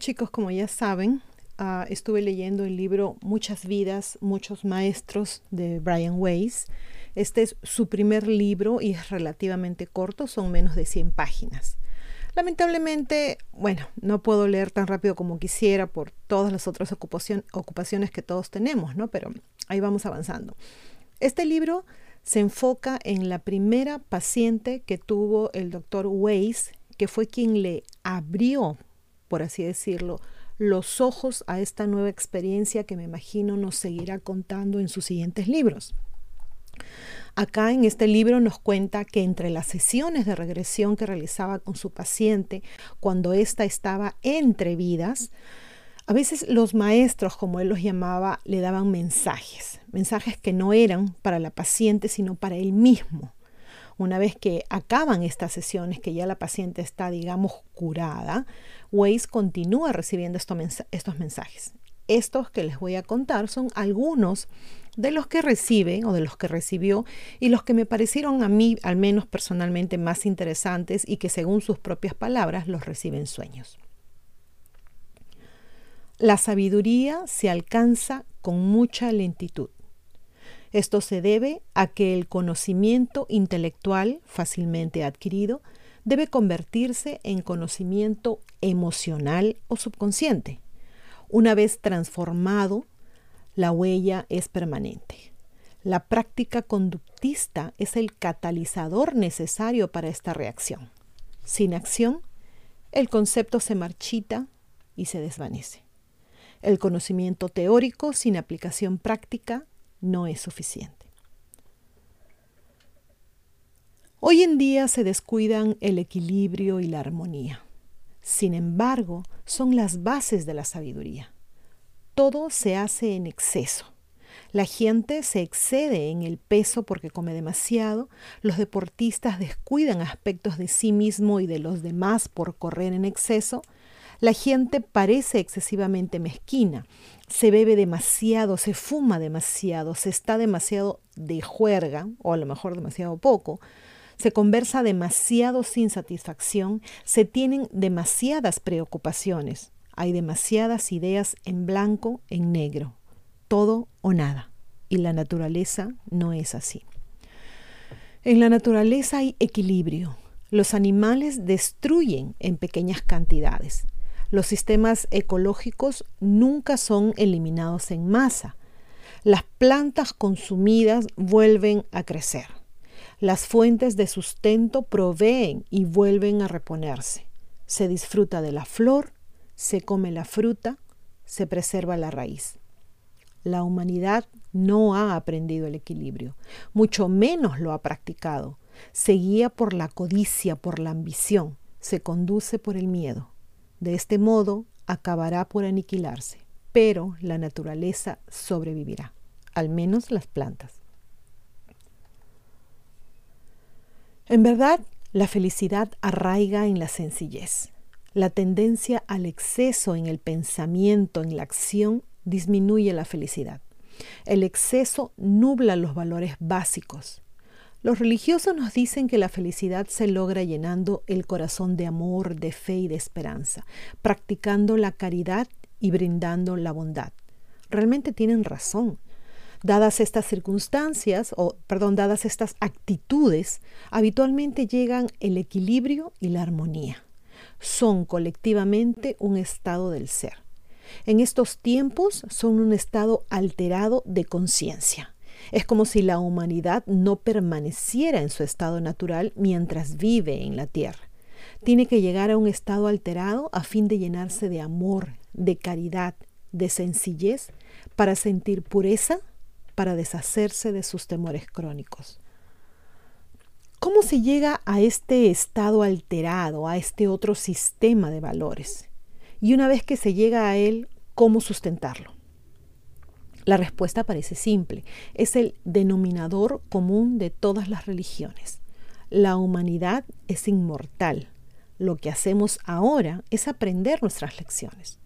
Chicos, como ya saben, uh, estuve leyendo el libro Muchas vidas, muchos maestros de Brian Weiss. Este es su primer libro y es relativamente corto, son menos de 100 páginas. Lamentablemente, bueno, no puedo leer tan rápido como quisiera por todas las otras ocupaciones que todos tenemos, ¿no? Pero ahí vamos avanzando. Este libro se enfoca en la primera paciente que tuvo el doctor Weiss, que fue quien le abrió por así decirlo, los ojos a esta nueva experiencia que me imagino nos seguirá contando en sus siguientes libros. Acá en este libro nos cuenta que entre las sesiones de regresión que realizaba con su paciente, cuando ésta estaba entre vidas, a veces los maestros, como él los llamaba, le daban mensajes, mensajes que no eran para la paciente, sino para él mismo. Una vez que acaban estas sesiones, que ya la paciente está, digamos, curada, Waze continúa recibiendo estos mensajes. Estos que les voy a contar son algunos de los que recibe o de los que recibió y los que me parecieron a mí, al menos personalmente, más interesantes y que según sus propias palabras los recibe en sueños. La sabiduría se alcanza con mucha lentitud. Esto se debe a que el conocimiento intelectual fácilmente adquirido debe convertirse en conocimiento emocional o subconsciente. Una vez transformado, la huella es permanente. La práctica conductista es el catalizador necesario para esta reacción. Sin acción, el concepto se marchita y se desvanece. El conocimiento teórico sin aplicación práctica no es suficiente. Hoy en día se descuidan el equilibrio y la armonía. Sin embargo, son las bases de la sabiduría. Todo se hace en exceso. La gente se excede en el peso porque come demasiado, los deportistas descuidan aspectos de sí mismo y de los demás por correr en exceso, la gente parece excesivamente mezquina, se bebe demasiado, se fuma demasiado, se está demasiado de juerga, o a lo mejor demasiado poco, se conversa demasiado sin satisfacción, se tienen demasiadas preocupaciones, hay demasiadas ideas en blanco, en negro, todo o nada. Y la naturaleza no es así. En la naturaleza hay equilibrio. Los animales destruyen en pequeñas cantidades. Los sistemas ecológicos nunca son eliminados en masa. Las plantas consumidas vuelven a crecer. Las fuentes de sustento proveen y vuelven a reponerse. Se disfruta de la flor, se come la fruta, se preserva la raíz. La humanidad no ha aprendido el equilibrio, mucho menos lo ha practicado. Se guía por la codicia, por la ambición, se conduce por el miedo. De este modo acabará por aniquilarse, pero la naturaleza sobrevivirá, al menos las plantas. En verdad, la felicidad arraiga en la sencillez. La tendencia al exceso en el pensamiento, en la acción, disminuye la felicidad. El exceso nubla los valores básicos. Los religiosos nos dicen que la felicidad se logra llenando el corazón de amor, de fe y de esperanza, practicando la caridad y brindando la bondad. Realmente tienen razón. Dadas estas circunstancias, o perdón, dadas estas actitudes, habitualmente llegan el equilibrio y la armonía. Son colectivamente un estado del ser. En estos tiempos son un estado alterado de conciencia. Es como si la humanidad no permaneciera en su estado natural mientras vive en la tierra. Tiene que llegar a un estado alterado a fin de llenarse de amor, de caridad, de sencillez, para sentir pureza, para deshacerse de sus temores crónicos. ¿Cómo se llega a este estado alterado, a este otro sistema de valores? Y una vez que se llega a él, ¿cómo sustentarlo? La respuesta parece simple. Es el denominador común de todas las religiones. La humanidad es inmortal. Lo que hacemos ahora es aprender nuestras lecciones.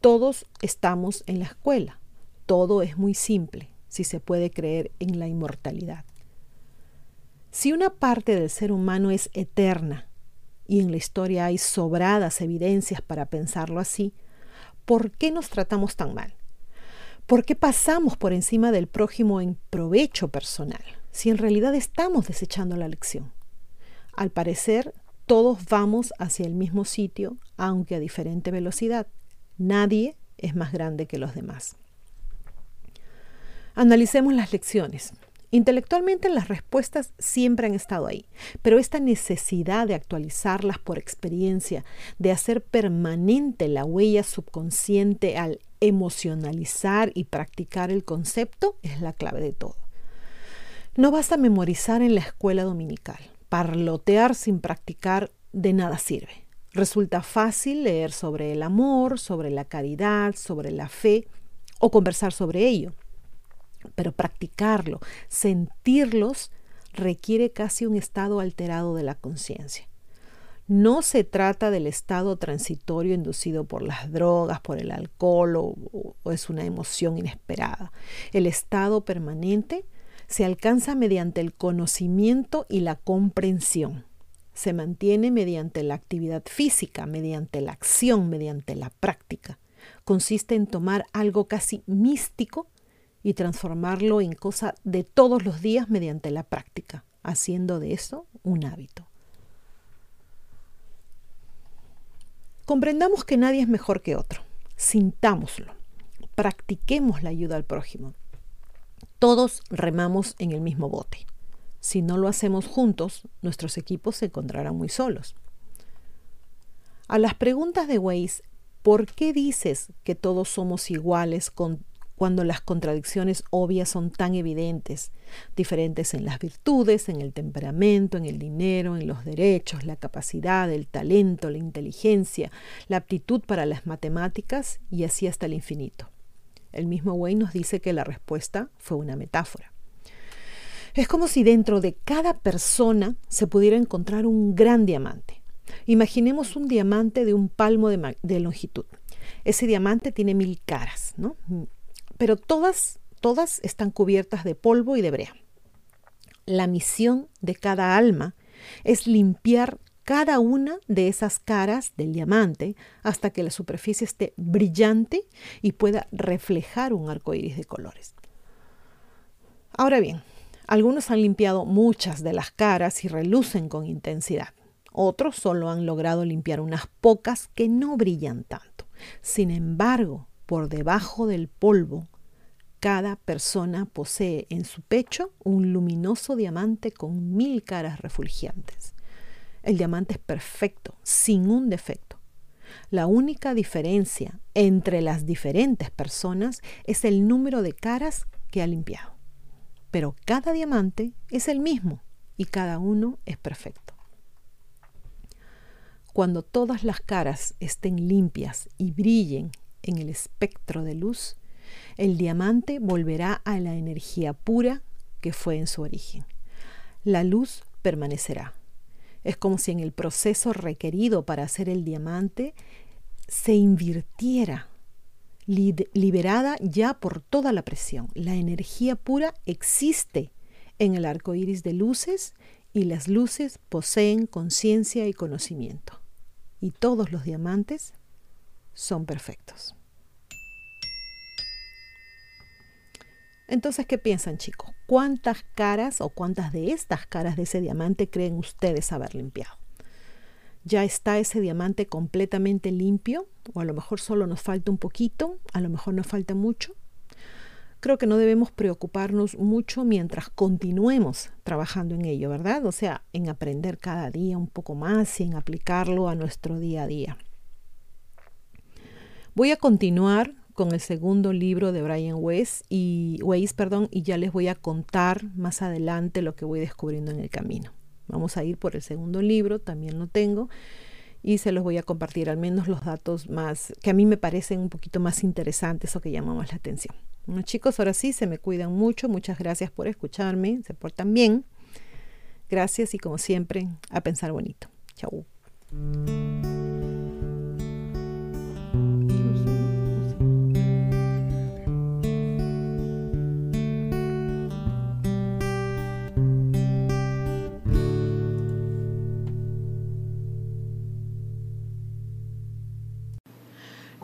Todos estamos en la escuela. Todo es muy simple, si se puede creer en la inmortalidad. Si una parte del ser humano es eterna y en la historia hay sobradas evidencias para pensarlo así, ¿por qué nos tratamos tan mal? ¿Por qué pasamos por encima del prójimo en provecho personal, si en realidad estamos desechando la lección? Al parecer, todos vamos hacia el mismo sitio, aunque a diferente velocidad. Nadie es más grande que los demás. Analicemos las lecciones. Intelectualmente las respuestas siempre han estado ahí, pero esta necesidad de actualizarlas por experiencia, de hacer permanente la huella subconsciente al emocionalizar y practicar el concepto es la clave de todo. No basta memorizar en la escuela dominical. Parlotear sin practicar de nada sirve. Resulta fácil leer sobre el amor, sobre la caridad, sobre la fe o conversar sobre ello pero practicarlo, sentirlos, requiere casi un estado alterado de la conciencia. No se trata del estado transitorio inducido por las drogas, por el alcohol o, es una emoción inesperada. El estado permanente se alcanza mediante el conocimiento y la comprensión. Se mantiene mediante la actividad física, mediante la acción, mediante la práctica. Consiste en tomar algo casi místico y transformarlo en cosa de todos los días mediante la práctica, haciendo de eso un hábito. Comprendamos que nadie es mejor que otro. Sintámoslo. Practiquemos la ayuda al prójimo. Todos remamos en el mismo bote. Si no lo hacemos juntos, nuestros equipos se encontrarán muy solos. A las preguntas de Weiss, ¿por qué dices que todos somos iguales con cuando las contradicciones obvias son tan evidentes, diferentes en las virtudes, en el temperamento, en el dinero, en los derechos, la capacidad, el talento, la inteligencia, la aptitud para las matemáticas y así hasta el infinito. El mismo Wayne nos dice que la respuesta fue una metáfora. Es como si dentro de cada persona se pudiera encontrar un gran diamante. Imaginemos un diamante de un palmo de longitud. Ese diamante tiene mil caras, ¿no? Pero todas, todas están cubiertas de polvo y de brea. La misión de cada alma es limpiar cada una de esas caras del diamante hasta que la superficie esté brillante y pueda reflejar un arco iris de colores. Ahora bien, algunos han limpiado muchas de las caras y relucen con intensidad. Otros solo han logrado limpiar unas pocas que no brillan tanto. Sin embargo, por debajo del polvo, cada persona posee en su pecho un luminoso diamante con mil caras refulgentes. El diamante es perfecto, sin un defecto. La única diferencia entre las diferentes personas es el número de caras que ha limpiado. Pero cada diamante es el mismo y cada uno es perfecto. Cuando todas las caras estén limpias y brillen en el espectro de luz, el diamante volverá a la energía pura que fue en su origen. La luz permanecerá. Es como si en el proceso requerido para hacer el diamante se invirtiera, liberada ya por toda la presión. La energía pura existe en el arco iris de luces y las luces poseen conciencia y conocimiento. Y todos los diamantes son perfectos. Entonces, ¿qué piensan chicos? ¿Cuántas caras o cuántas de estas caras de ese diamante creen ustedes haber limpiado? ¿Ya está ese diamante completamente limpio? ¿O a lo mejor solo nos falta un poquito? ¿A lo mejor nos falta mucho? Creo que no debemos preocuparnos mucho mientras continuemos trabajando en ello, ¿verdad? O sea, en aprender cada día un poco más y en aplicarlo a nuestro día a día. Voy a continuar con el segundo libro de Brian Weiss y, Weiss, perdón, y ya les voy a contar más adelante lo que voy descubriendo en el camino. Vamos a ir por el segundo libro, también lo tengo, y se los voy a compartir al menos los datos más que a mí me parecen un poquito más interesantes o que llaman más la atención. Bueno, chicos, ahora sí, se me cuidan mucho. Muchas gracias por escucharme. Se portan bien. Gracias y como siempre, a pensar bonito. Chau.